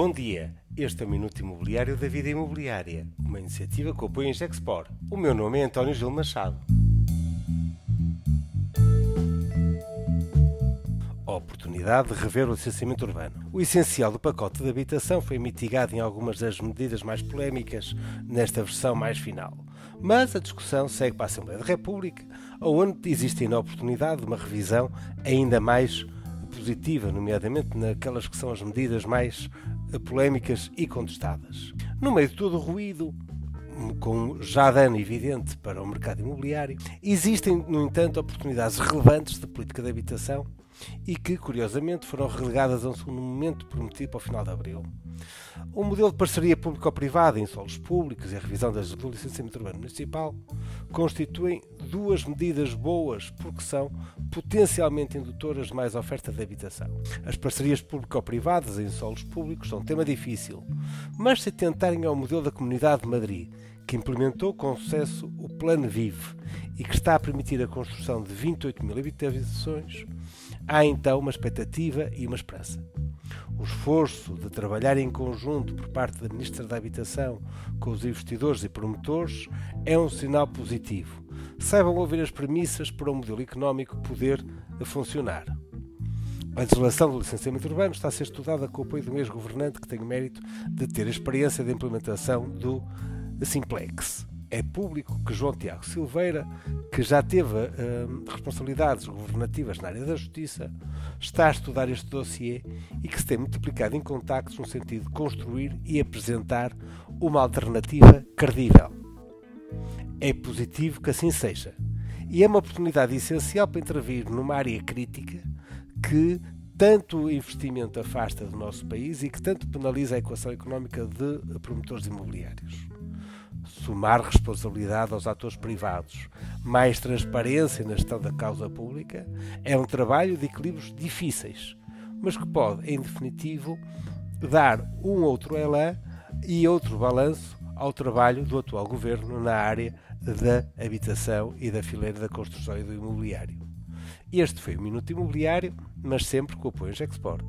Bom dia, este é o Minuto Imobiliário da Vida Imobiliária, uma iniciativa que apoia a Gexpor. O meu nome é António Gil Machado. A oportunidade de rever o licenciamento urbano. O essencial do pacote de habitação foi mitigado em algumas das medidas mais polémicas nesta versão mais final. Mas a discussão segue para a Assembleia da República, onde existe ainda a oportunidade de uma revisão ainda mais positiva, nomeadamente naquelas que são as medidas mais polémicas e contestadas. No meio de todo o ruído, com já dano evidente para o mercado imobiliário, existem, no entanto, oportunidades relevantes de política de habitação e que, curiosamente, foram relegadas a um segundo momento prometido para o final de abril. O modelo de parceria público-privada em solos públicos e a revisão das do licenciamento urbano municipal constituem duas medidas boas porque são potencialmente indutoras de mais oferta de habitação. As parcerias público-privadas em solos públicos são um tema difícil, mas se tentarem ao modelo da Comunidade de Madrid, que implementou com sucesso o Plano Vive e que está a permitir a construção de 28 mil habitações, há então uma expectativa e uma esperança. O esforço de trabalhar em conjunto por parte da Ministra da Habitação com os investidores e promotores é um sinal positivo. Saibam ouvir as premissas para um modelo económico poder funcionar. A legislação do licenciamento urbano está a ser estudada com o apoio de um ex-governante que tem o mérito de ter a experiência da implementação do Simplex é público que João Tiago Silveira, que já teve uh, responsabilidades governativas na área da justiça, está a estudar este dossiê e que se tem multiplicado em contactos no sentido de construir e apresentar uma alternativa credível. É positivo que assim seja. E é uma oportunidade essencial para intervir numa área crítica que tanto investimento afasta do nosso país e que tanto penaliza a equação económica de promotores imobiliários. Somar responsabilidade aos atores privados, mais transparência na gestão da causa pública, é um trabalho de equilíbrios difíceis, mas que pode, em definitivo, dar um outro elan e outro balanço ao trabalho do atual governo na área da habitação e da fileira da construção e do imobiliário. Este foi o Minuto Imobiliário, mas sempre com apoio Gexport.